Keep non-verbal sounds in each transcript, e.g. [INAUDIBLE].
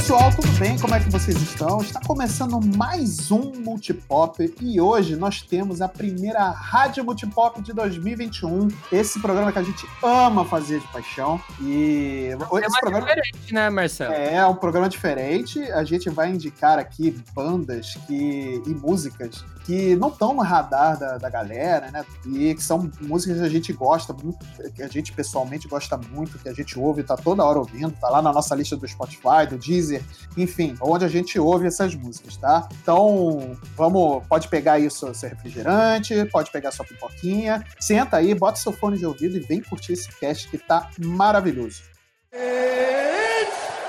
pessoal, tudo bem? Como é que vocês estão? Está começando mais um Multipop e hoje nós temos a primeira Rádio Multipop de 2021. Esse programa que a gente ama fazer de paixão. E é esse programa diferente, né, Marcelo? É, um programa diferente. A gente vai indicar aqui bandas que... e músicas que não estão no radar da, da galera, né? E que são músicas que a gente gosta muito, que a gente pessoalmente gosta muito, que a gente ouve, tá toda hora ouvindo, tá lá na nossa lista do Spotify, do Deezer, enfim, onde a gente ouve essas músicas, tá? Então, vamos, pode pegar aí o seu, seu refrigerante, pode pegar sua pipoquinha, senta aí, bota seu fone de ouvido e vem curtir esse cast que tá maravilhoso. It's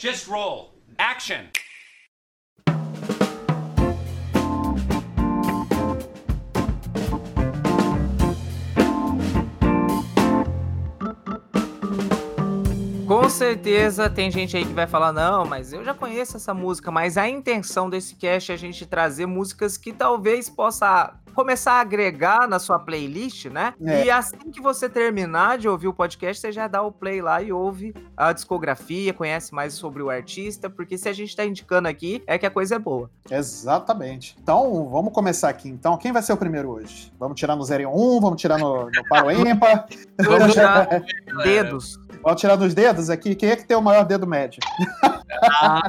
Just roll. Action! Com certeza tem gente aí que vai falar, não, mas eu já conheço essa música, mas a intenção desse cast é a gente trazer músicas que talvez possa começar a agregar na sua playlist, né? É. E assim que você terminar de ouvir o podcast, você já dá o play lá e ouve a discografia, conhece mais sobre o artista, porque se a gente tá indicando aqui, é que a coisa é boa. Exatamente. Então, vamos começar aqui. Então, quem vai ser o primeiro hoje? Vamos tirar no 0 e 1, um, vamos tirar no, no Paro Ímpar. [LAUGHS] vamos tirar [LAUGHS] dedos. Vamos tirar nos dedos aqui. Quem é que tem o maior dedo médio? Ah.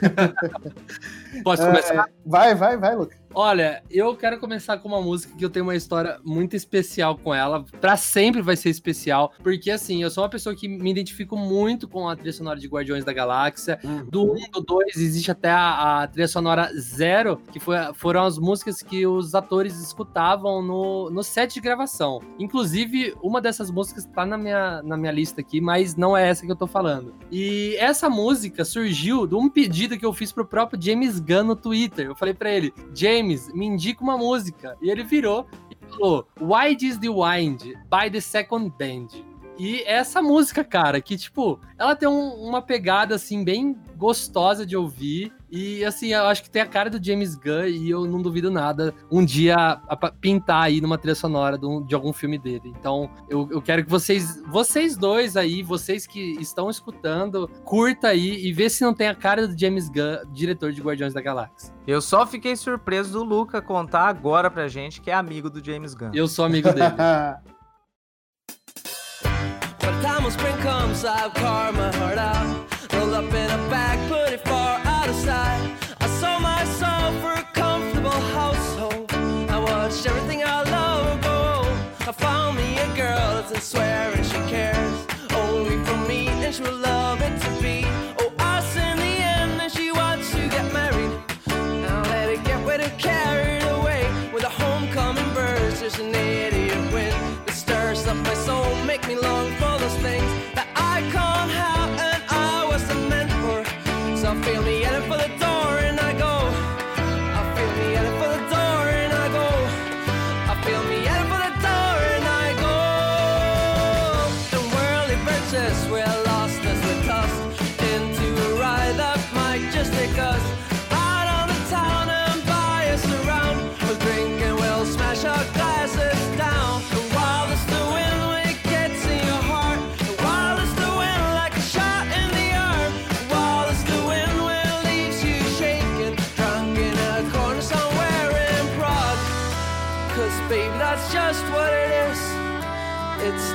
[LAUGHS] Posso começar? É, vai, vai, vai, Lucas. Olha, eu quero começar com uma música que eu tenho uma história muito especial com ela. Pra sempre vai ser especial. Porque, assim, eu sou uma pessoa que me identifico muito com a trilha sonora de Guardiões da Galáxia. Uhum. Do 1, do 2, existe até a, a trilha sonora zero, que foi, foram as músicas que os atores escutavam no, no set de gravação. Inclusive, uma dessas músicas tá na minha, na minha lista aqui, mas não é essa que eu tô falando. E essa música surgiu de um pedido que eu fiz pro próprio James Gunn no Twitter. Eu falei para ele, James Me indica uma música. E ele virou e falou: Why Is the Wind by the Second Band. E essa música, cara, que, tipo, ela tem um, uma pegada, assim, bem gostosa de ouvir. E, assim, eu acho que tem a cara do James Gunn e eu não duvido nada um dia a, a pintar aí numa trilha sonora de, um, de algum filme dele. Então, eu, eu, quero que vocês, vocês dois aí, vocês que estão escutando, curta aí e vê se não tem a cara do James Gunn, diretor de Guardiões da Galáxia. Eu só fiquei surpreso do Luca contar agora pra gente que é amigo do James Gunn. Eu sou amigo dele. [LAUGHS] time spring comes, I'll carve my heart out. Roll up in a bag, put it far out of sight. I sold my soul for a comfortable household. I watched everything I love go. I found me a girl that's swearing she cares only for me, and she will love it to be. Oh, us in the end, and she wants to get married. Now let it get way too carried away with a homecoming birds. There's an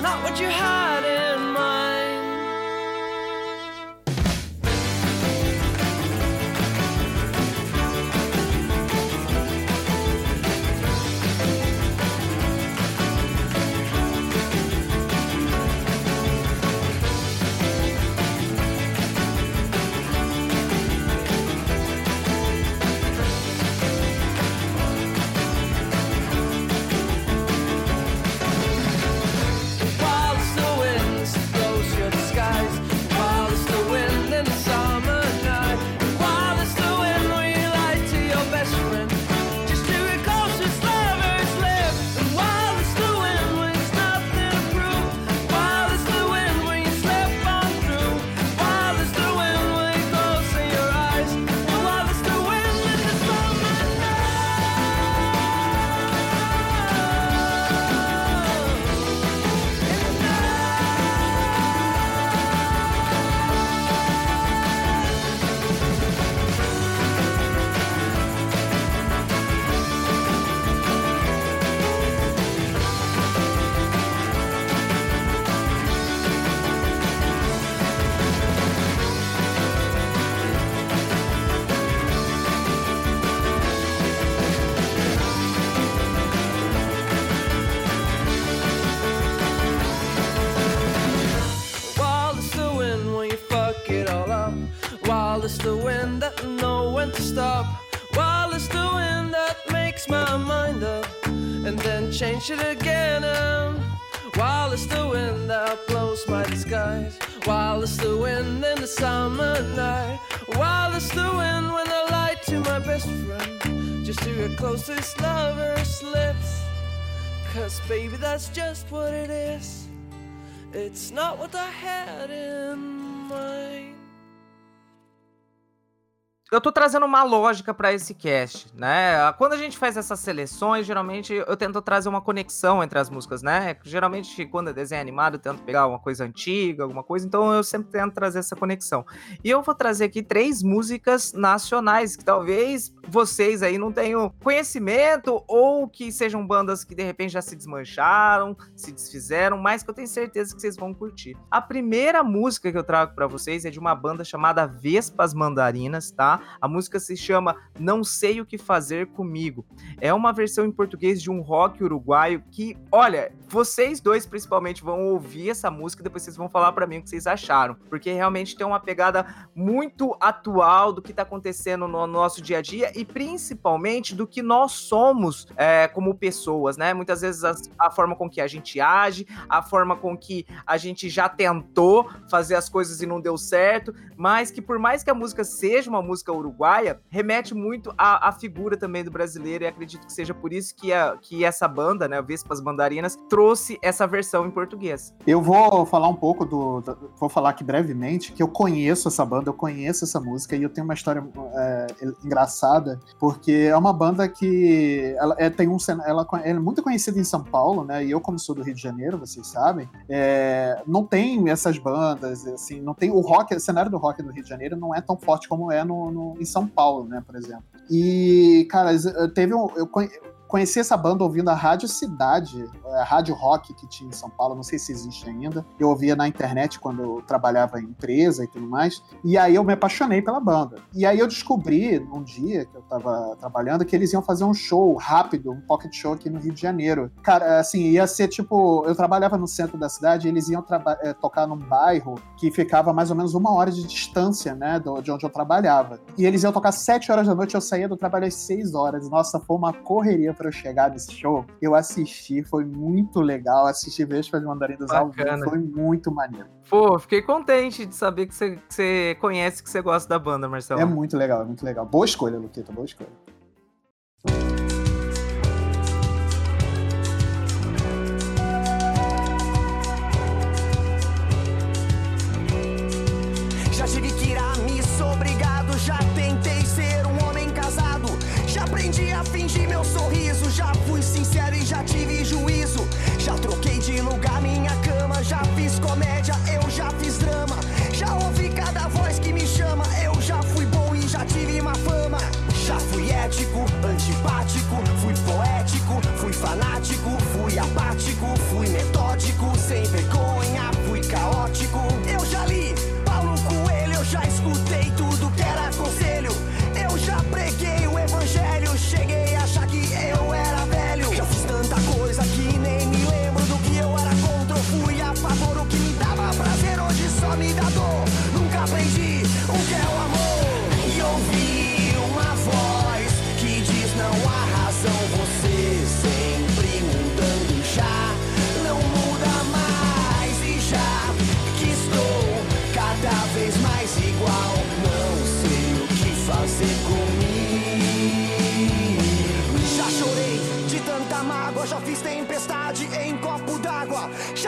not what you had It's not what I had in eu tô trazendo uma lógica para esse cast, né? Quando a gente faz essas seleções, geralmente eu tento trazer uma conexão entre as músicas, né? Geralmente, quando é desenho animado, eu tento pegar uma coisa antiga, alguma coisa, então eu sempre tento trazer essa conexão. E eu vou trazer aqui três músicas nacionais que talvez vocês aí não tenham conhecimento ou que sejam bandas que de repente já se desmancharam, se desfizeram, mas que eu tenho certeza que vocês vão curtir. A primeira música que eu trago para vocês é de uma banda chamada Vespas Mandarinas, tá? A música se chama Não Sei O Que Fazer Comigo. É uma versão em português de um rock uruguaio que, olha, vocês dois principalmente vão ouvir essa música e depois vocês vão falar para mim o que vocês acharam, porque realmente tem uma pegada muito atual do que tá acontecendo no nosso dia a dia e principalmente do que nós somos é, como pessoas, né? Muitas vezes a, a forma com que a gente age, a forma com que a gente já tentou fazer as coisas e não deu certo, mas que por mais que a música seja uma música música uruguaia remete muito à, à, figura também do brasileiro, e acredito que seja por isso que, a, que essa banda, né, Vespas Bandarinas, trouxe essa versão em português. Eu vou falar um pouco do, do. Vou falar aqui brevemente que eu conheço essa banda, eu conheço essa música, e eu tenho uma história é, engraçada, porque é uma banda que ela é, tem um ela é muito conhecida em São Paulo, né? E eu, como sou do Rio de Janeiro, vocês sabem, é, não tem essas bandas, assim, não tem o rock, o cenário do rock do Rio de Janeiro não é tão forte como é no, no, em São Paulo, né, por exemplo. E, cara, teve um. Eu conheci essa banda ouvindo a Rádio Cidade, a Rádio Rock que tinha em São Paulo, não sei se existe ainda. Eu ouvia na internet quando eu trabalhava em empresa e tudo mais. E aí eu me apaixonei pela banda. E aí eu descobri, num dia que eu tava trabalhando, que eles iam fazer um show rápido, um pocket show aqui no Rio de Janeiro. Cara, assim, ia ser tipo. Eu trabalhava no centro da cidade e eles iam é, tocar num bairro que ficava mais ou menos uma hora de distância, né, de onde eu trabalhava. E eles iam tocar sete horas da noite, eu saía do trabalho às seis horas. Nossa, foi uma correria para eu chegar nesse show. Eu assisti, foi muito legal. Assistir Vespas Mandarinas ao vivo, foi muito maneiro. Pô, fiquei contente de saber que você, que você conhece, que você gosta da banda, Marcelo. É muito legal, é muito legal. Boa escolha, Luqueta, boa escolha.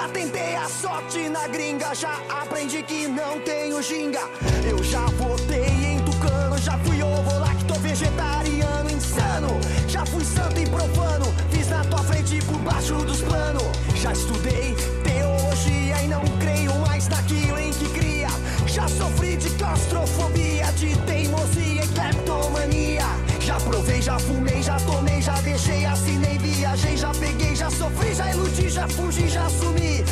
Já tentei a sorte na gringa, já aprendi que não tenho ginga. Eu já votei em tucano, já fui ovo lacto vegetariano insano. Já fui santo e profano, fiz na tua frente por baixo dos planos. Já estudei teologia e não creio mais naquilo em que cria. Já sofri de claustrofobia, sofri, já iludi, já fugi, já sumi.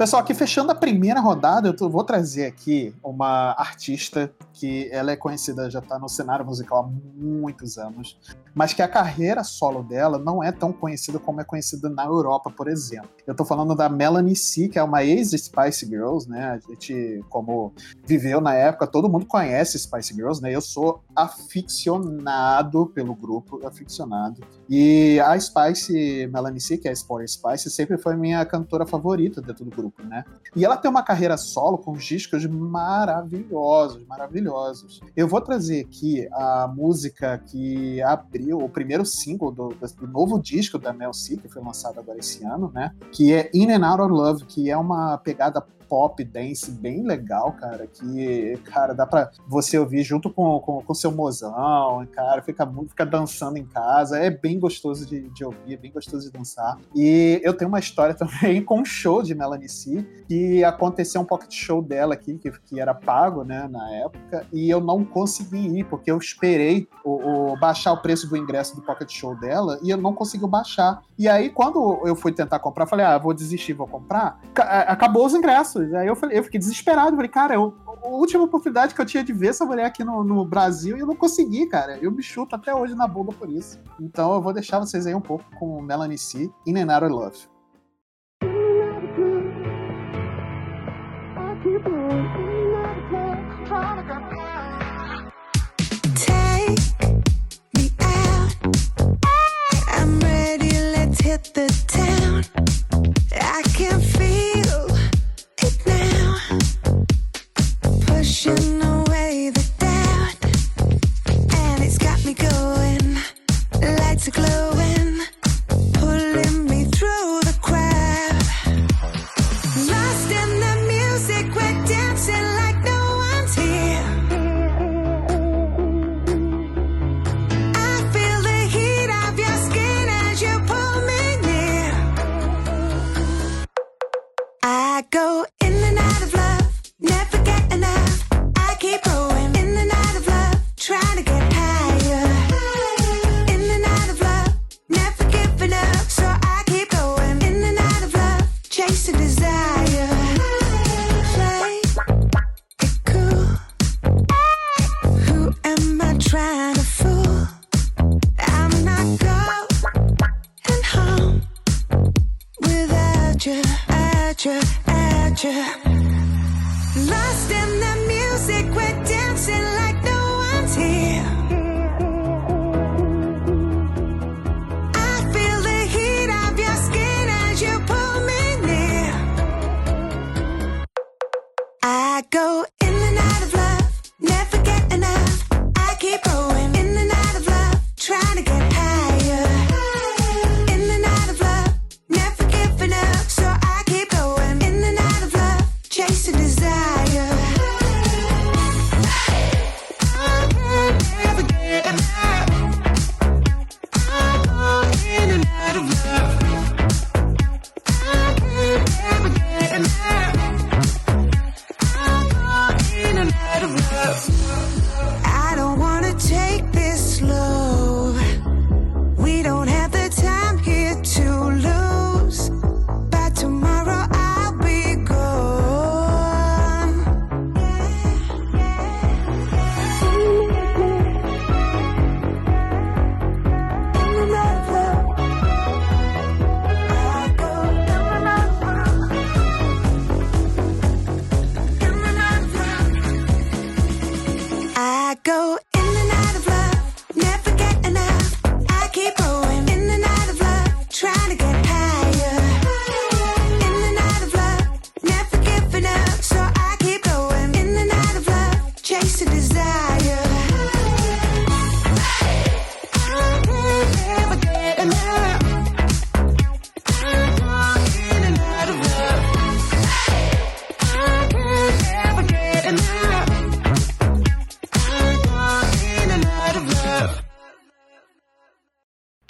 Pessoal, aqui fechando a primeira rodada, eu vou trazer aqui uma artista que ela é conhecida, já está no cenário musical há muitos anos, mas que a carreira solo dela não é tão conhecida como é conhecida na Europa, por exemplo. Eu tô falando da Melanie C, que é uma ex-Spice Girls, né? A gente, como viveu na época, todo mundo conhece Spice Girls, né? Eu sou aficionado pelo grupo, aficionado. E a Spice, Melanie C, que é a Sport Spice, sempre foi minha cantora favorita dentro do grupo, né? E ela tem uma carreira solo com discos maravilhosos, maravilhosos. Eu vou trazer aqui a música que abriu o primeiro single do, do novo disco da Mel C, que foi lançado agora esse ano, né? Que é In and Out of Love, que é uma pegada pop dance bem legal, cara, que, cara, dá pra você ouvir junto com, com, com seu mozão, cara, fica fica dançando em casa, é bem gostoso de, de ouvir, é bem gostoso de dançar. E eu tenho uma história [LAUGHS] também com um show de Melanie C, que aconteceu um pocket show dela aqui, que, que era pago, né, na época, e eu não consegui ir, porque eu esperei o, o- baixar o preço do ingresso do pocket show dela, e eu não consegui baixar. E aí, quando eu fui tentar comprar, falei, ah, vou desistir, vou comprar, Ca- acabou os ingressos. Aí eu, falei, eu fiquei desesperado, falei, cara, eu, a última oportunidade que eu tinha de ver essa mulher aqui no, no Brasil e eu não consegui, cara. Eu me chuto até hoje na bunda por isso. Então eu vou deixar vocês aí um pouco com Melanie C, In and Love. I can feel it now. Pushing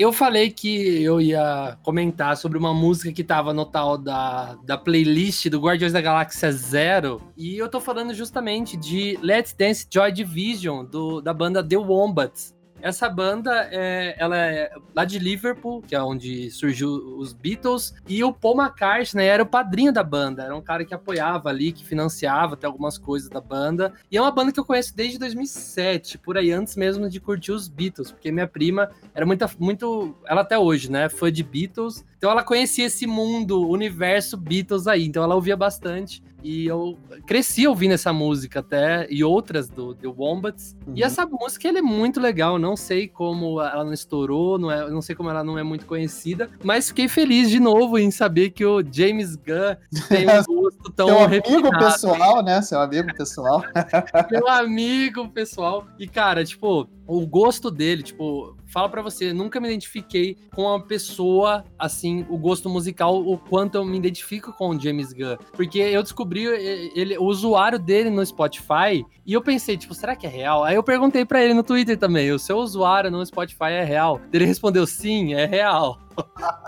Eu falei que eu ia comentar sobre uma música que tava no tal da, da playlist do Guardiões da Galáxia Zero. E eu tô falando justamente de Let's Dance Joy Division, do, da banda The Wombats. Essa banda, é, ela é lá de Liverpool, que é onde surgiu os Beatles, e o Paul McCartney era o padrinho da banda, era um cara que apoiava ali, que financiava até algumas coisas da banda. E é uma banda que eu conheço desde 2007, por aí antes mesmo de curtir os Beatles, porque minha prima era muito, muito ela até hoje, né, fã de Beatles. Então ela conhecia esse mundo, universo Beatles aí, então ela ouvia bastante. E eu cresci ouvindo essa música até, e outras do The Wombats. Uhum. E essa música ela é muito legal. Não sei como ela não estourou, não, é, não sei como ela não é muito conhecida, mas fiquei feliz de novo em saber que o James Gunn tem um [LAUGHS] gosto tão Seu amigo pessoal, né? Seu amigo pessoal. [LAUGHS] Meu amigo, pessoal. E, cara, tipo, o gosto dele, tipo, fala pra você, nunca me identifiquei com uma pessoa, assim, o gosto musical, o quanto eu me identifico com o James Gunn. Porque eu descobri eh, ele, o usuário dele no Spotify e eu pensei, tipo, será que é real? Aí eu perguntei pra ele no Twitter também, o seu usuário no Spotify é real? Ele respondeu, sim, é real.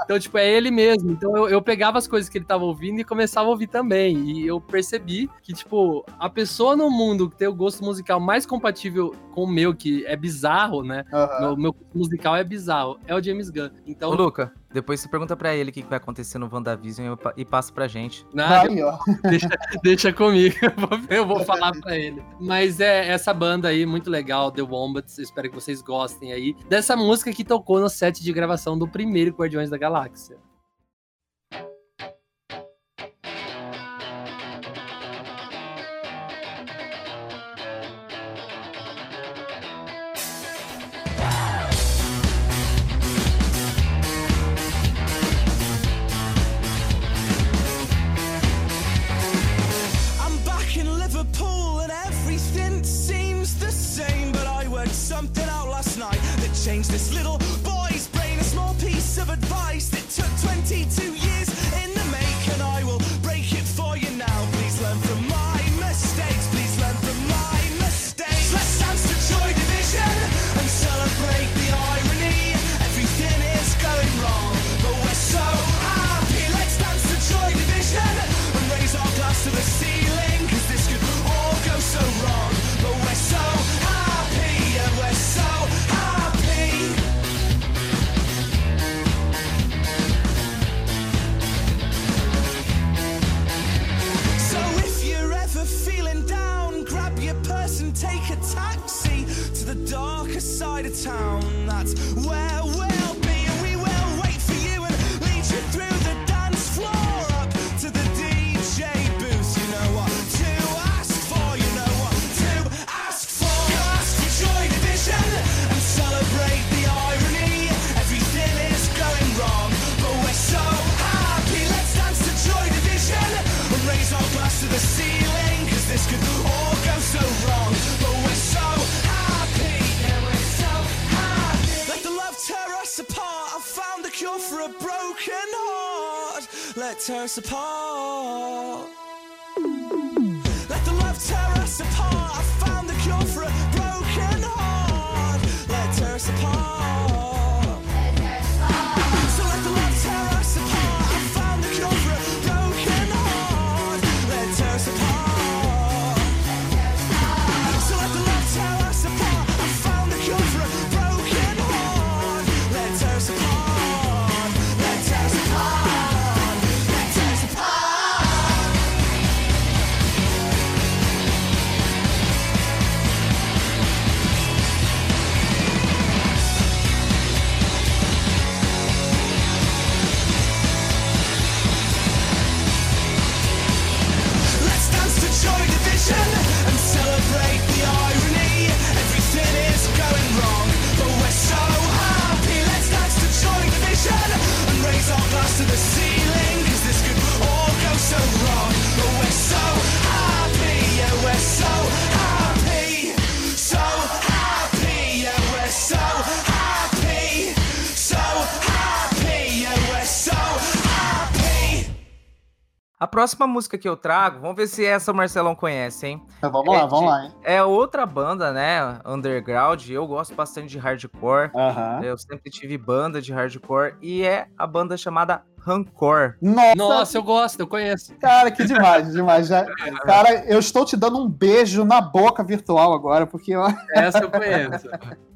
Então, tipo, é ele mesmo. Então eu, eu pegava as coisas que ele tava ouvindo e começava a ouvir também. E eu percebi que, tipo, a pessoa no mundo que tem o gosto musical mais compatível com o meu, que é bizarro, né? Aham. O meu gosto musical é bizarro, é o James Gunn. Ô, Então, Luca, depois você pergunta pra ele o que vai acontecer no WandaVision e e passa pra gente. nada, Aí, ó. deixa, deixa comigo, [LAUGHS] eu vou, eu vou falar pra ele. Mas é essa banda aí, muito legal, The Wombats, espero que vocês gostem aí. Dessa música que tocou no set de gravação do primeiro Guardiões da Galáxia. The ceiling. Cause this could all go so wrong, but we're so happy. Yeah, we're so happy. Let the love tear us apart. I found cure for a broken heart. Let tear us apart. Próxima música que eu trago, vamos ver se essa o Marcelão conhece, hein? Então, vamos lá, É vamos de- lá, hein? É outra banda, né? Underground. Eu gosto bastante de hardcore. Eu sempre tive banda de hardcore e é a banda chamada Rancor. Nossa, Nossa, eu gosto, eu conheço. cara, que demais, demais. Já, [LAUGHS] cara, eu estou te dando um beijo na boca virtual agora, porque eu... Essa eu conheço. [LAUGHS]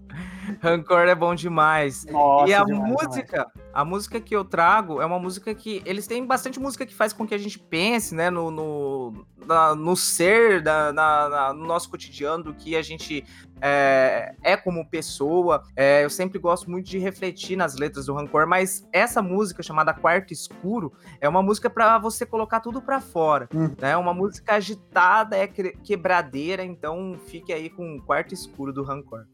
Rancor é bom demais. Nossa, e a demais, música, a música que eu trago é uma música que eles têm bastante música que faz com que a gente pense, né, no, no, na- no ser, da, na- na- no nosso cotidiano, do que a gente é, é como pessoa. É, eu sempre gosto muito de refletir nas letras do Rancor, mas essa música chamada Quarto Escuro é uma música para você colocar tudo para fora, Hum. né? Uma música agitada, é que- quebradeira, então fique aí com o Quarto Escuro do Rancor.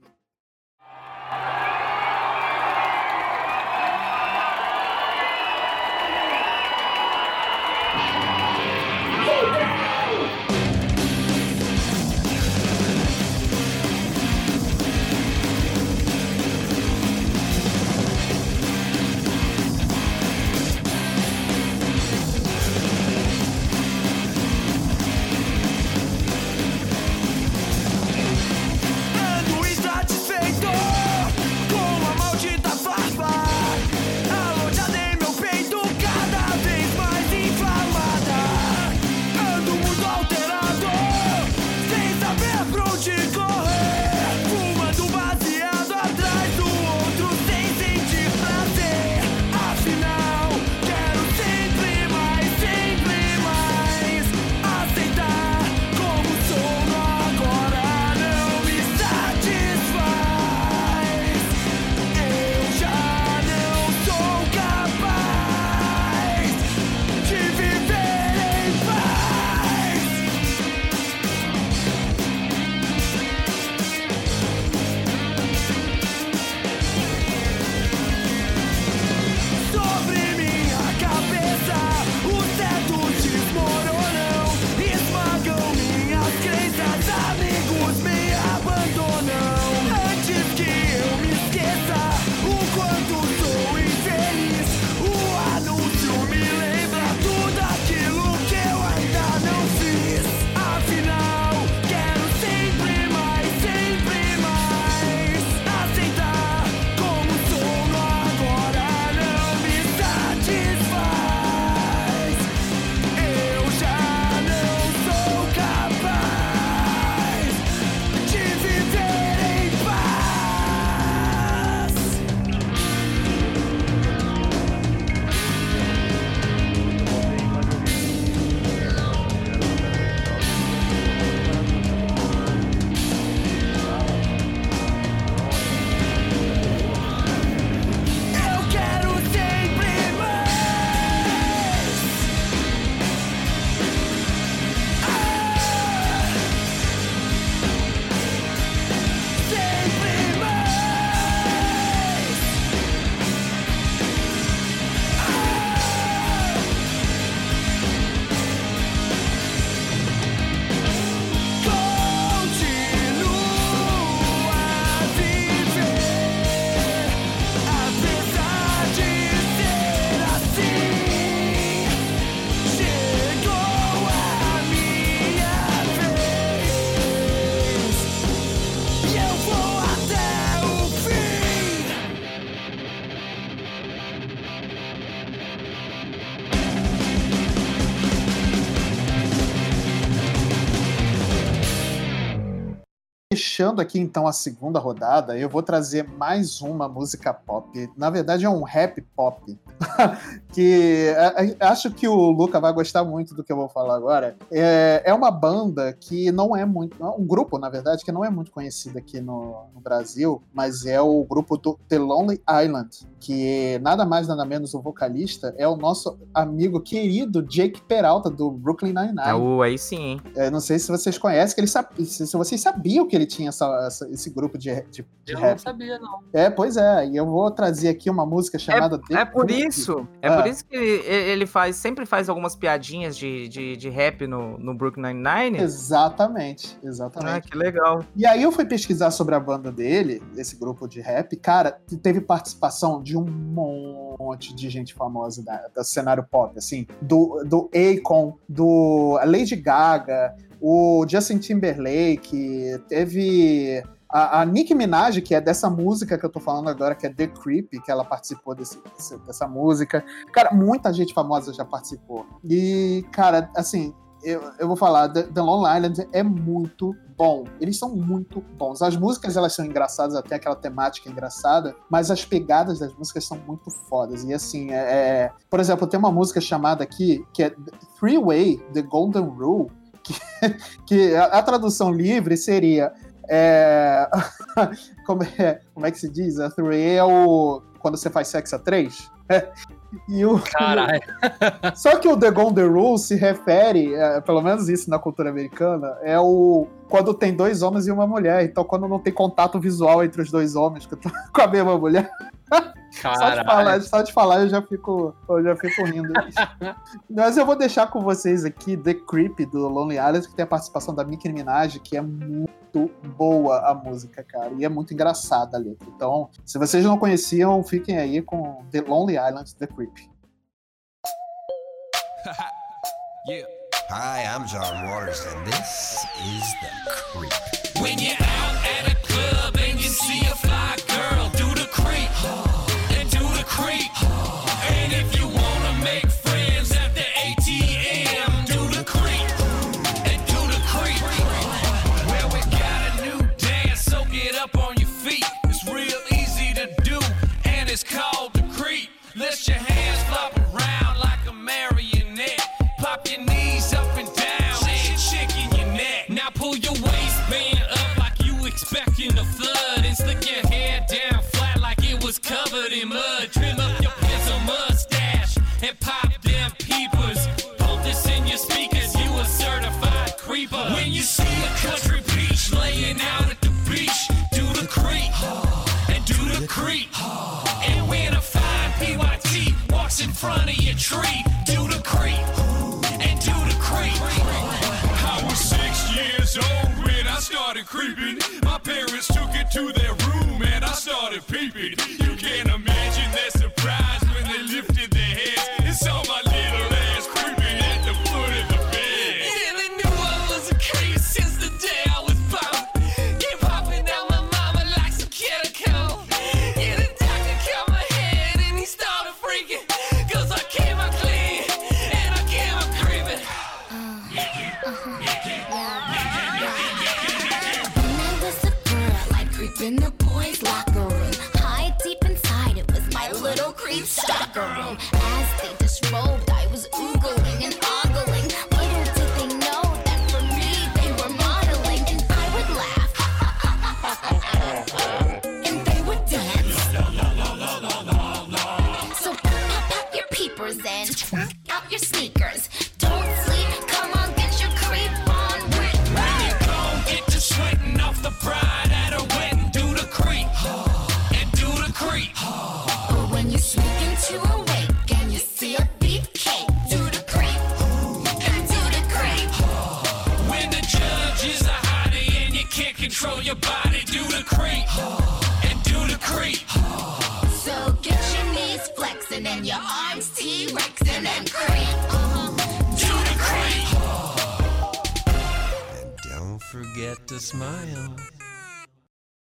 Fechando aqui então a segunda rodada, eu vou trazer mais uma música pop. Na verdade é um rap pop. [LAUGHS] que a- a- acho que o Luca vai gostar muito do que eu vou falar agora. É, é uma banda que não é muito. Um grupo, na verdade, que não é muito conhecido aqui no, no Brasil, mas é o grupo do The Lonely Island, que nada mais nada menos o vocalista é o nosso amigo querido Jake Peralta, do Brooklyn Nine-Nine. É o aí sim, hein? É, não sei se vocês conhecem, que ele sabe, se se vocês sabiam que ele tinha essa- essa- esse grupo de, de, de Eu rap. não sabia, não. É, pois é. E eu vou trazer aqui uma música chamada The É por isso, é Ah. por isso que ele, ele faz, sempre faz algumas piadinhas de, de, de rap no, no Brooklyn Nine-Nine. Exatamente, Ah, exatamente. que legal. E aí eu fui pesquisar sobre a banda dele, esse grupo de rap, cara, teve participação de um monte de gente famosa da, do cenário pop, assim, do, do Akon, do Lady Gaga, o Justin Timberlake, teve a, a Nicki Minaj, que é dessa música que eu tô falando agora, que é The Creep, que ela participou desse, desse- dessa música. Cara, muita gente famosa já participou. E, cara, assim, eu, eu vou falar, The, The Long Island é muito bom. Eles são muito bons. As músicas, elas são engraçadas, até aquela temática engraçada, mas as pegadas das músicas são muito fodas. E assim, é, é- por exemplo, tem uma música chamada aqui, que é Three Way, The Golden Rule, que, [LAUGHS] que a, a tradução livre seria... é, [LAUGHS] como, é, como é que se diz? A three way é o... Quando você faz sexo a três? [LAUGHS] E o, Caralho. [LAUGHS] só que o The Golden Rule se refere, é, pelo menos isso na cultura americana, é o quando tem dois homens e uma mulher. Então, quando não tem contato visual entre os dois homens [LAUGHS] com a mesma mulher. Só de, falar, só de falar eu já fico, eu já fico rindo. [LAUGHS] Mas eu vou deixar com vocês aqui The Creep do Lonely Island, que tem a participação da Nicki Minaj, que é muito boa a música, cara. E é muito engraçada a letra. Então, se vocês não conheciam, fiquem aí com The Lonely Island, The Creep. [LAUGHS] Yeah. Hi, I'm John Waters, and this is The Creep. When you're out at a club and you see a fly girl, do the creep and do the creep. Started peeping. You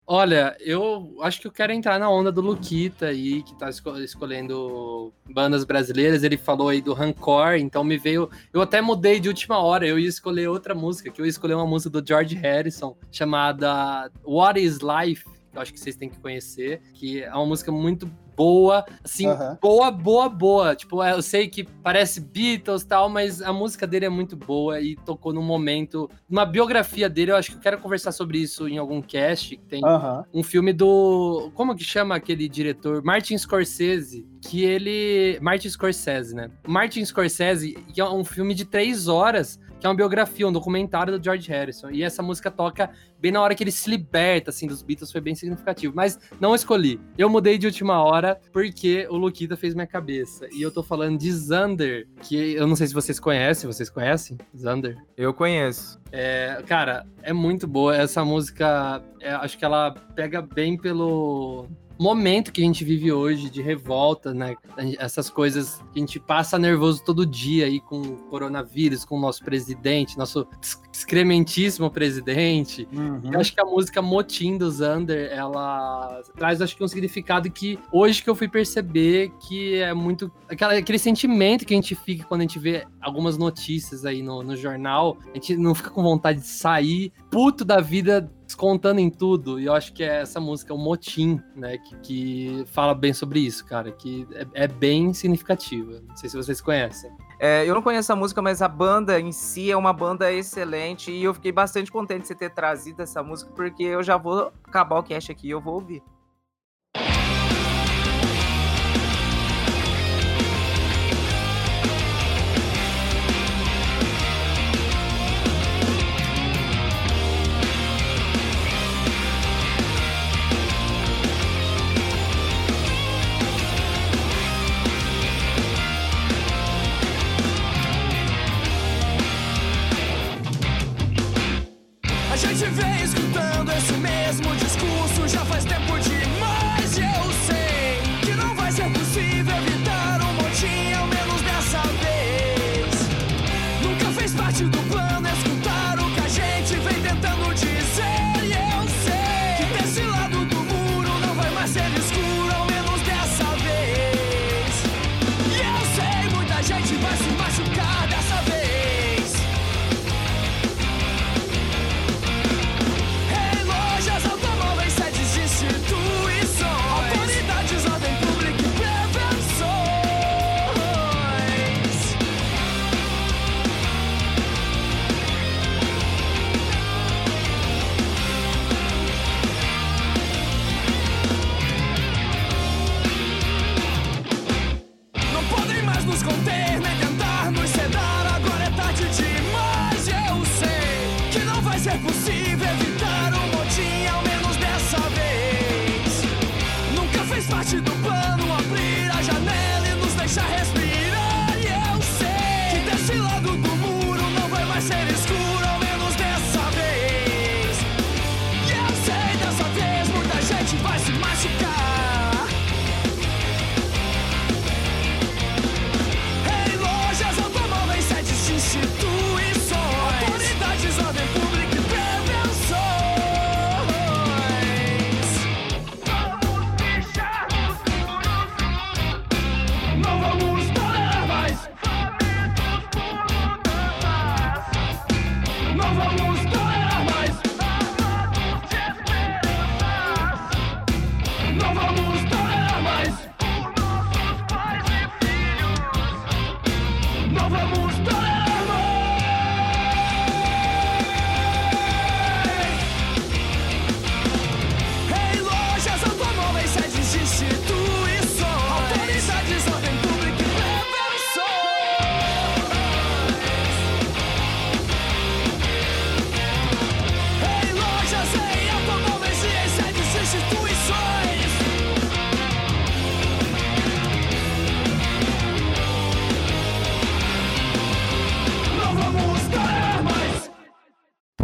Olha, eu acho que eu quero entrar na onda do Luquita aí, que tá esco- escolhendo bandas brasileiras. Ele falou aí do Rancor, então me veio. Eu até mudei de última hora, eu ia escolher outra música, que eu ia escolher uma música do George Harrison, chamada What is Life, eu acho que vocês têm que conhecer, que é uma música muito boa, assim, Aham. boa, boa, boa. Tipo, eu sei que parece Beatles e tal, mas a música dele é muito boa e tocou num momento, uma biografia dele, eu acho que eu quero conversar sobre isso em algum cast, que tem Aham. um filme do. Como que chama aquele diretor? Martin Scorsese. Que ele. Martin Scorsese, né? Martin Scorsese, que é um filme de três horas que é uma biografia, um documentário do George Harrison. E essa música toca bem na hora que ele se liberta, assim, dos Beatles, foi bem significativo. Mas não escolhi. Eu mudei de última hora porque o Luquita fez minha cabeça. E eu tô falando de Xander, que eu não sei se vocês conhecem, vocês conhecem? Xander? Eu conheço. É, cara, é muito boa. Essa música, é, acho que ela pega bem pelo momento que a gente vive hoje de revolta, né? Essas coisas que a gente passa nervoso todo dia aí com o coronavírus, com o nosso presidente, nosso excrementíssimo presidente. Uhum. Eu acho que a música Motim do Xander, ela traz, acho que, um significado que hoje que eu fui perceber que é muito. Aquela, aquele sentimento que a gente fica quando a gente vê algumas notícias aí no, no jornal, a gente não fica com vontade de sair puto da vida descontando em tudo. E eu acho que é essa música, o Motim, né? Que, que fala bem sobre isso, cara. Que é, é bem significativa. Não sei se vocês conhecem. É, eu não conheço a música, mas a banda em si é uma banda excelente e eu fiquei bastante contente de você ter trazido essa música, porque eu já vou acabar o cast aqui e eu vou ouvir.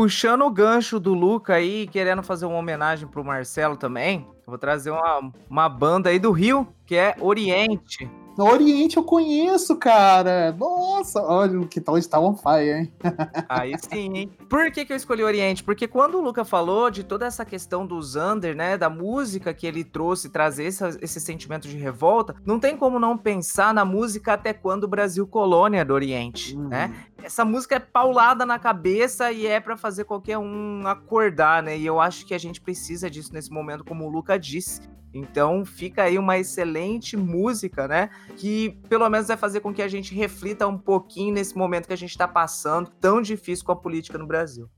Puxando o gancho do Luca aí, querendo fazer uma homenagem pro Marcelo também, eu vou trazer uma, uma banda aí do Rio, que é Oriente. No Oriente eu conheço, cara. Nossa, olha que tal está on fire, hein? [LAUGHS] Aí sim, hein? Por que, que eu escolhi Oriente? Porque quando o Luca falou de toda essa questão do Zander, né? Da música que ele trouxe, trazer esse, esse sentimento de revolta, não tem como não pensar na música Até Quando o Brasil Colônia do Oriente, Uhum. né? Essa música é paulada na cabeça e é pra fazer qualquer um acordar, né? E eu acho que a gente precisa disso nesse momento, como o Luca disse. Então fica aí uma excelente música, né? Que pelo menos vai fazer com que a gente reflita um pouquinho nesse momento que a gente tá passando, tão difícil com a política no Brasil.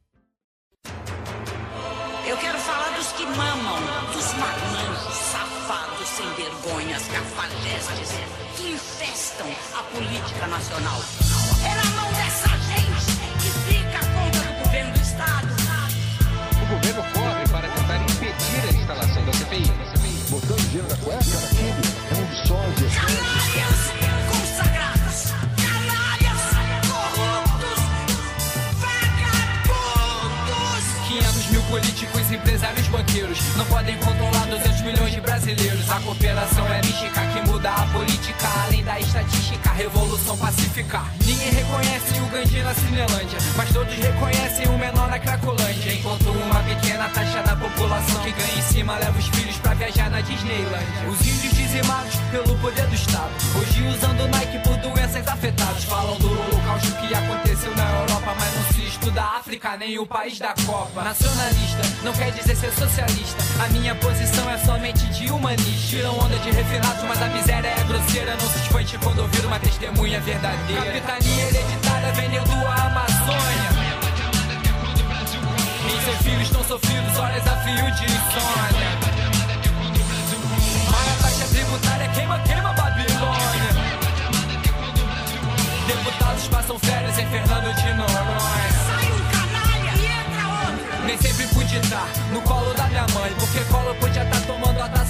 Eu quero falar dos que mamam, dos marmanjos, safados, sem vergonhas, cafajestes, que infestam a política nacional. É O governo corre para tentar impedir a instalação da CPI. Botando dinheiro na cueca, empresários, banqueiros não podem controlar 200 milhões de brasileiros. A cooperação é mística que muda a política, além da estatística, revolução pacífica. Ninguém reconhece o Gandhi na Cinelândia, mas todos reconhecem o menor na Cracolândia. Enquanto uma pequena taxa da população que ganha em cima leva os filhos pra viajar na Disneylândia. Os índios dizimados pelo poder do Estado, hoje usando Nike por doenças afetadas. Falam do holocausto que aconteceu na Europa, mas não se estuda a África nem o país da Copa. Nacionalista não quer dizer ser socialista. A minha posição é somente de humanista. Tiram onda de refinados, mas a miséria é grosseira. Não se espante quando ouvir uma testemunha verdadeira. Capitania hereditária vendendo a Amazônia. E seus filhos estão sofridos, horas a fio de insônia. Maior taxa tributária queima, queima minha mãe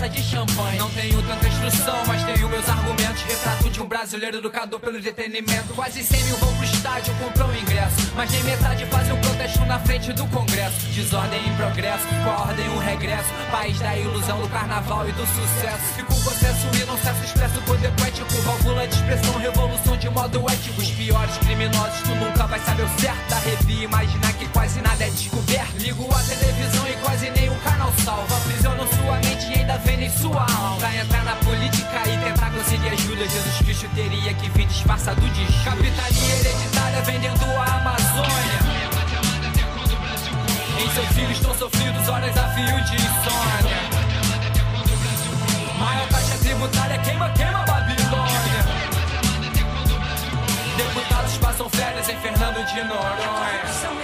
taça de champanhe. Não tenho tanta instrução, mas tenho meus argumentos. Retrato de um brasileiro educador pelo entretenimento Quase 100 mil vão pro estádio, compram o ingresso. Mas nem metade fazem um protesto na frente do congresso. Desordem em progresso, com a ordem o regresso. País da ilusão, do carnaval e do sucesso. Fico processo e não cesso, expresso poder poético Válvula de expressão, revolução de modo ético. Os piores criminosos, tu nunca vai saber o certo. Da revia Imaginar que quase nada é descoberto. Ligo a televisão e quase nenhum canal salva. Aprisionam sua mente e ainda vendem alma Pra entrar na política e tentar conseguir ajuda. Jesus Cristo teria que vir disfarçado de Judas Capitania hereditária vendendo a Amazônia. Em seus filhos estão sofridos horas a de insônia. Maior taxa tributária queima, queima Babilônia. Deputados passam férias em Fernando de A Noronha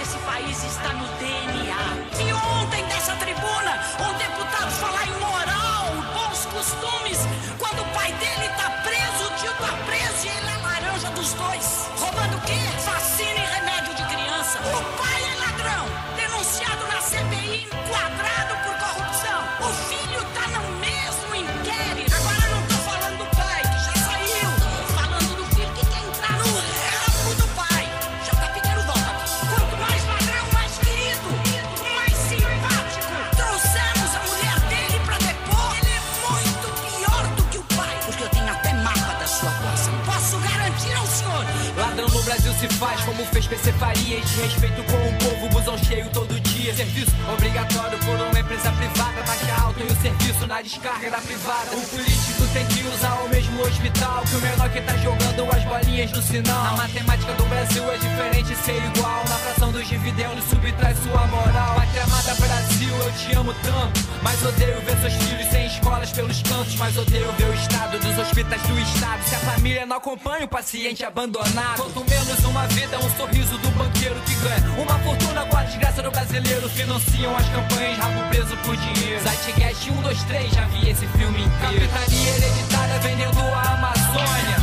se faz como fez PC Farias Respeito com o povo, busão cheio todo dia. Serviço obrigatório por uma empresa privada Taxa alta e o serviço na descarga da privada. O político tem que usar o mesmo hospital Que o menor que tá jogando as bolinhas no sinal. Na matemática do Brasil é diferente ser igual. Na fração dos dividendos subtrai sua moral. Pátria amada Brasil, eu te amo tanto. Mas odeio ver seus filhos sem escolas pelos cantos. Mas odeio ver o estado dos hospitais do estado. Se a família não acompanha o paciente abandonado. Quanto menos uma vida, um sorriso do banqueiro que ganha. Uma fortuna com a desgraça do brasileiro. Financiam as campanhas, rabo preso por dinheiro. Zeitgeist 1, 2, 3, já vi esse filme inteiro. Capitania hereditária vendendo a Amazônia.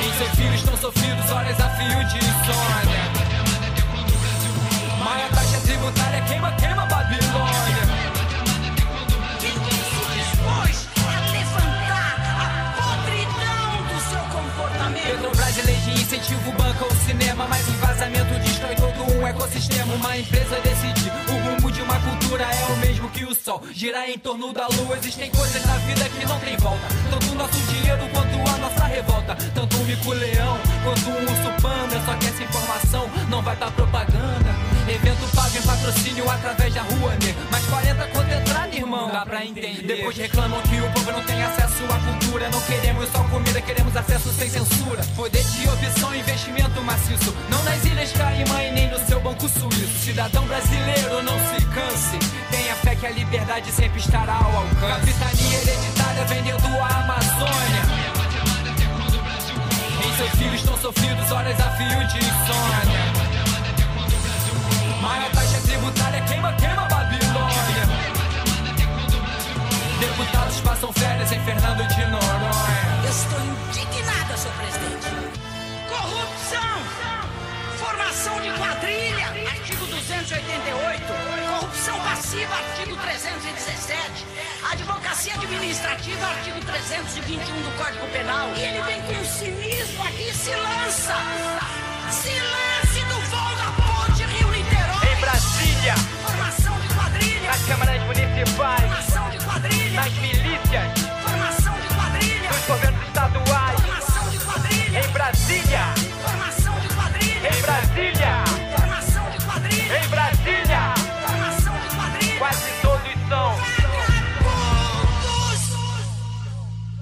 E seus filhos estão sofridos, horas a fio de insônia. Maior taxa tributária queima, queima Babilônia Petrobras de incentivo banca o cinema. Mas em vazamento destrói todo um ecossistema. Uma empresa decidir o rumo de uma cultura É o mesmo que o sol. Girar em torno da lua. Existem coisas na vida que não tem volta. Tanto o nosso dinheiro quanto a nossa revolta. Tanto um mico-leão quanto um urso panda. Só que essa informação não vai dar propaganda patrocínio através da rua, né? Mas 40 quanto entrada, irmão, dá pra entender. Depois reclamam que o povo não tem acesso à cultura. Não queremos só comida, queremos acesso sem censura. Poder de opção, investimento maciço. Não nas ilhas Caimã e nem no seu banco suíço. Cidadão brasileiro, não se canse. Tenha fé que a liberdade sempre estará ao alcance. Capitania hereditária vendendo a Amazônia. E seus filhos estão sofridos, horas a fio de insônia Maior taxa tributária queima, queima Babilônia Deputados passam férias em Fernando de Noronha estou indignada, senhor presidente. Corrupção! Formação de quadrilha, artigo 288. Corrupção passiva, artigo 317. Advocacia administrativa, artigo 321 do Código Penal. E ele vem com um cinismo aqui se lança. Se lance Brasília, Formação de quadrilha. nas câmaras municipais, Formação de quadrilha. nas milícias, Formação de quadrilha. nos governos estaduais. Formação de quadrilha. Em Brasília, Formação de quadrilha. em Brasília, Formação de quadrilha. em Brasília, Formação de quadrilha. quase todos são.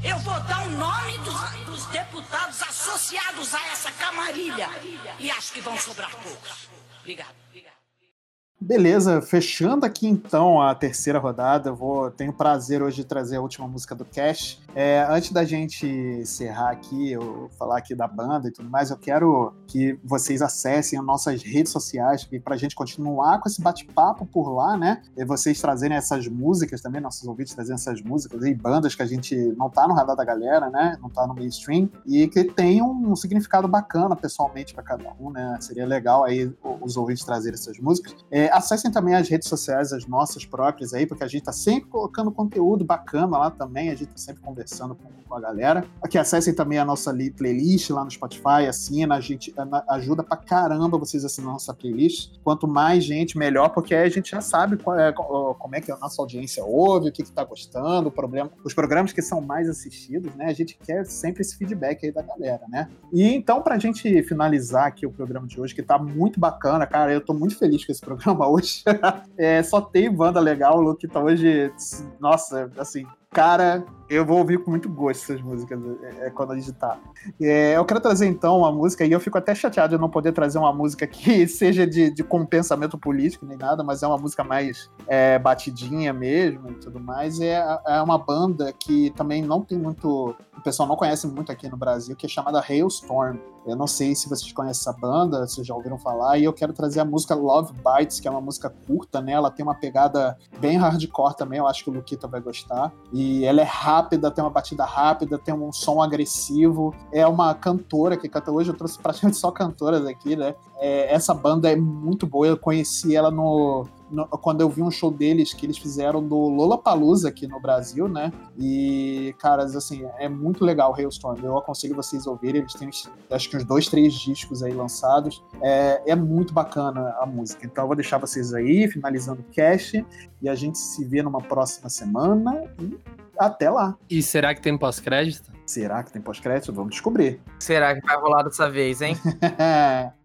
Eu vou dar o nome dos, dos deputados associados a essa camarilha. E acho que vão sobrar poucos. Obrigado. Beleza, fechando aqui então a terceira rodada, vou tenho prazer hoje de trazer a última música do Cash. É, antes da gente encerrar aqui, eu falar aqui da banda e tudo mais, eu quero que vocês acessem as nossas redes sociais para a gente continuar com esse bate-papo por lá, né? E vocês trazerem essas músicas também, nossos ouvintes trazendo essas músicas e bandas que a gente não tá no radar da galera, né? Não tá no mainstream e que tenham um significado bacana pessoalmente para cada um, né? Seria legal aí os ouvintes trazerem essas músicas. É, acessem também as redes sociais, as nossas próprias aí, porque a gente tá sempre colocando conteúdo bacana lá também, a gente tá sempre conversando com, com a galera. Aqui acessem também a nossa li- playlist lá no Spotify, assina, a gente a- ajuda pra caramba vocês assinando nossa playlist. Quanto mais gente, melhor, porque a gente já sabe é- co- como é que a nossa audiência ouve, o que que tá gostando, problema, os programas que são mais assistidos, né? A gente quer sempre esse feedback aí da galera, né? E então, pra gente finalizar aqui o programa de hoje, que tá muito bacana, cara, eu tô muito feliz com esse programa [LAUGHS] hoje. É, só tem banda legal, o Luke tá hoje, nossa, assim, cara, eu vou ouvir com muito gosto essas músicas é, é, quando a gente tá. É, eu quero trazer então uma música, e eu fico até chateado de não poder trazer uma música que [LAUGHS] seja de, de com pensamento político nem nada, mas é uma música mais é, batidinha mesmo e tudo mais. É, é uma banda que também não tem muito. O pessoal não conhece muito aqui no Brasil, que é chamada Hailstorm. Eu não sei se vocês conhecem essa banda, se já ouviram falar, e eu quero trazer a música Love Bites, que é uma música curta, né? Ela tem uma pegada bem hardcore também, eu acho que o Luquita vai gostar. E ela é rápida, tem uma batida rápida, tem um som agressivo. É uma cantora que canta hoje, eu trouxe praticamente só cantoras aqui, né? É, essa banda é muito boa, eu conheci ela no, no- quando eu vi um show deles que eles fizeram do Lollapalooza aqui no Brasil, né? E, caras, assim, é muito legal o Hailstorm. Eu aconselho vocês ouvirem. Eles têm, acho que uns dois, três discos aí lançados. É, é muito bacana a música. Então eu vou deixar vocês aí, finalizando o cast. E a gente se vê numa próxima semana. E até lá. E será que tem pós-crédito? Será que tem pós-crédito? Vamos descobrir. Será que vai rolar dessa vez, hein? [LAUGHS]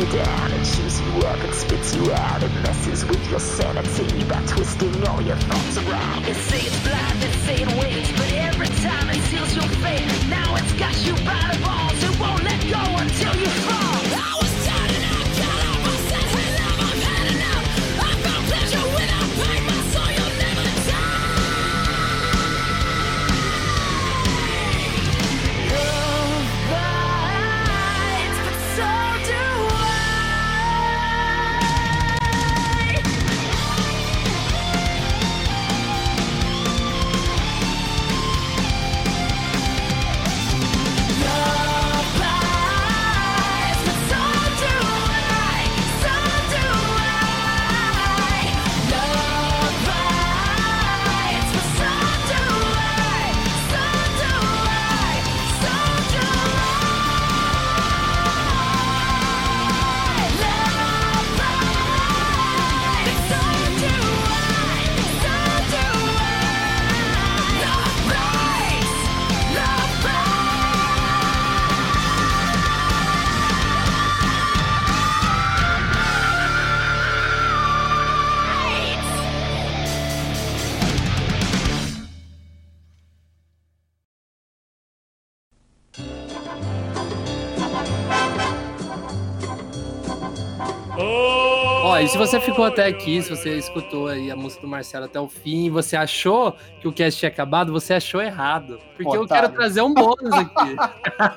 you down and chews you up and spits you out and messes with your sanity by twisting all your thoughts around. They say it's blind, they say it waits, but every time it seals your fate. Now it's got you by the balls, it won't let go until you fall. Se você ficou até aqui, se você escutou aí a música do Marcelo até o fim e você achou que o cast tinha acabado, você achou errado. Porque eu Otário. quero trazer um bônus aqui.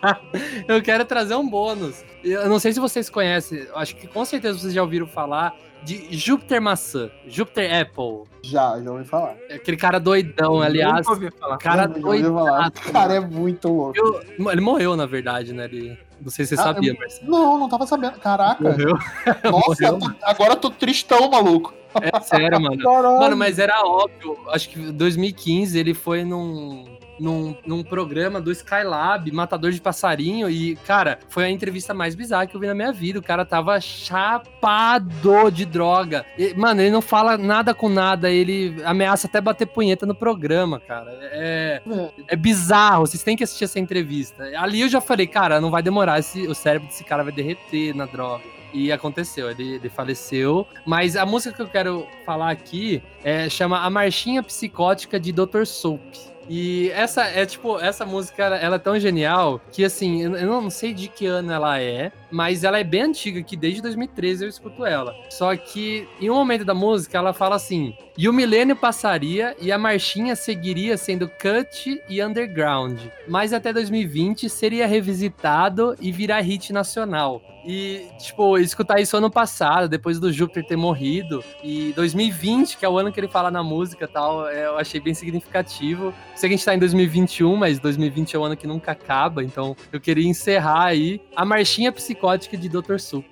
[LAUGHS] eu quero trazer um bônus. Eu não sei se vocês conhecem, eu acho que com certeza vocês já ouviram falar de Júpiter Maçã, Júpiter Apple. Já, já ouvi falar. Aquele cara doidão, aliás. Nunca ouvi falar. Cara Já ouvi falar. doidado. O cara é muito louco. Eu- ele morreu, na verdade, né? Ele, não sei se você Ah, sabia, eu- Marcelo. Não, não tava sabendo. Caraca. Morreu. [LAUGHS] Nossa, Morreu. tô- agora eu tô tristão, maluco. É sério, mano. [LAUGHS] Caralho. Mano, mas era óbvio. Acho que em 2015 ele foi num, num, num programa do Skylab, Matador de Passarinho, e, cara, foi a entrevista mais bizarra que eu vi na minha vida. O cara tava chapado de droga. E, mano, ele não fala nada com nada, ele ameaça até bater punheta no programa, cara. É, é bizarro, vocês têm que assistir essa entrevista. Ali eu já falei, cara, não vai demorar, esse, o cérebro desse cara vai derreter na droga. E aconteceu, ele, ele faleceu. Mas a música que eu quero falar aqui é, chama A Marchinha Psicótica de Dr. Soap. E essa é tipo, essa música ela, é tão genial que assim, eu não sei de que ano ela é, mas ela é bem antiga, que desde 2013 eu escuto ela. Só que em um momento da música ela fala assim: "E o milênio passaria e a marchinha seguiria sendo cut e underground, mas até 2020 seria revisitado e virar hit nacional." E, tipo, escutar isso ano passado, depois do Júpiter ter morrido, e 2020, que é o ano que ele fala na música tal, é, eu achei bem significativo. Sei que a gente tá em 2021, mas 2020 é o ano que nunca acaba, então eu queria encerrar aí a marchinha psicótica de Dr. Sup.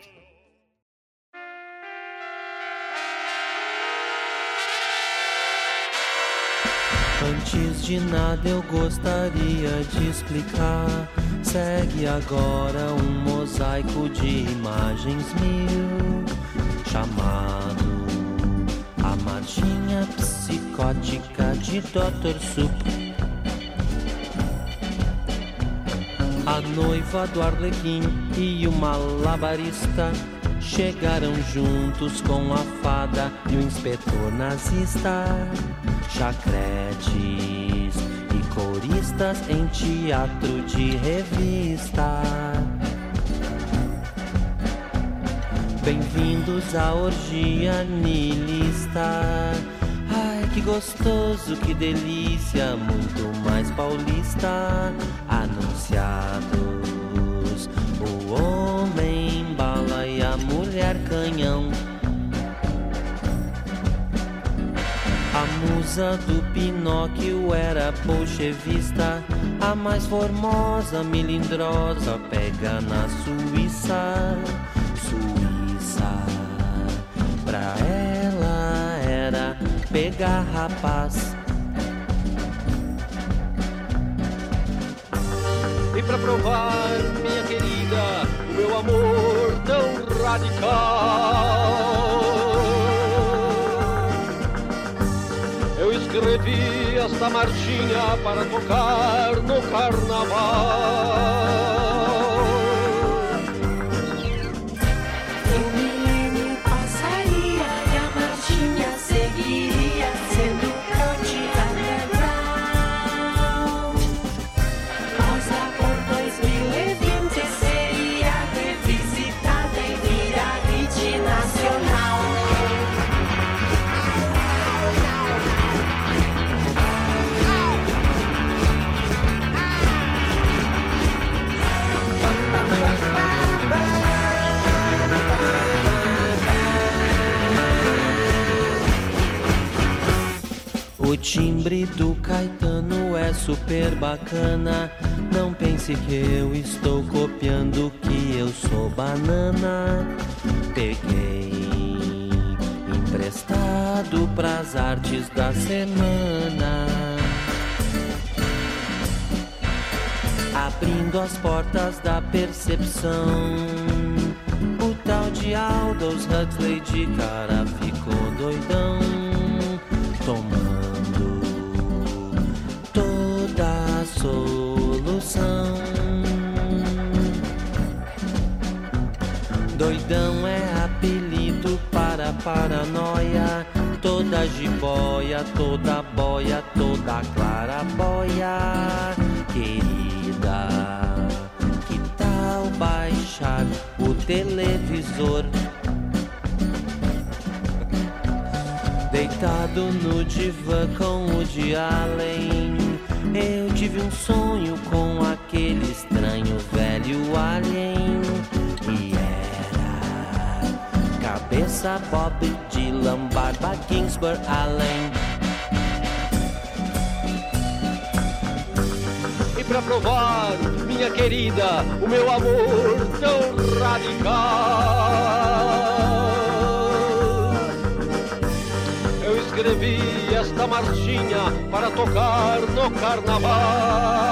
De nada eu gostaria de explicar. Segue agora um mosaico de imagens mil, chamado A Marchinha Psicótica de Dr. Sup. A noiva do Arlequim e o malabarista chegaram juntos com a fada e o inspetor nazista. Chacretes e coristas em teatro de revista. Bem-vindos à orgia nilista. Ai, que gostoso, que delícia, muito mais paulista. Anunciados, o homem canhão. A musa do Pinóquio era bolchevista, a mais formosa, melindrosa, pega na Suíça. Suíça, pra ela era pegar rapaz. E pra provar, minha querida, meu amor tão radical. Eu escrevi esta marchinha para tocar no carnaval. Bacana. Não pense que eu estou copiando que eu sou banana. Peguei emprestado pras artes da semana. Abrindo as portas da percepção. O tal de Aldous Huxley de cara ficou doidão. Paranoia. Toda jiboia, toda boia, toda clarabóia. Querida, que tal baixar o televisor? Deitado no divã com o de além. Eu tive um sonho com aquele estranho velho alien. Cabeça Bob Dylan, barba Kingsburg Allen. E pra provar, minha querida, o meu amor tão radical. Eu escrevi esta marchinha para tocar no carnaval.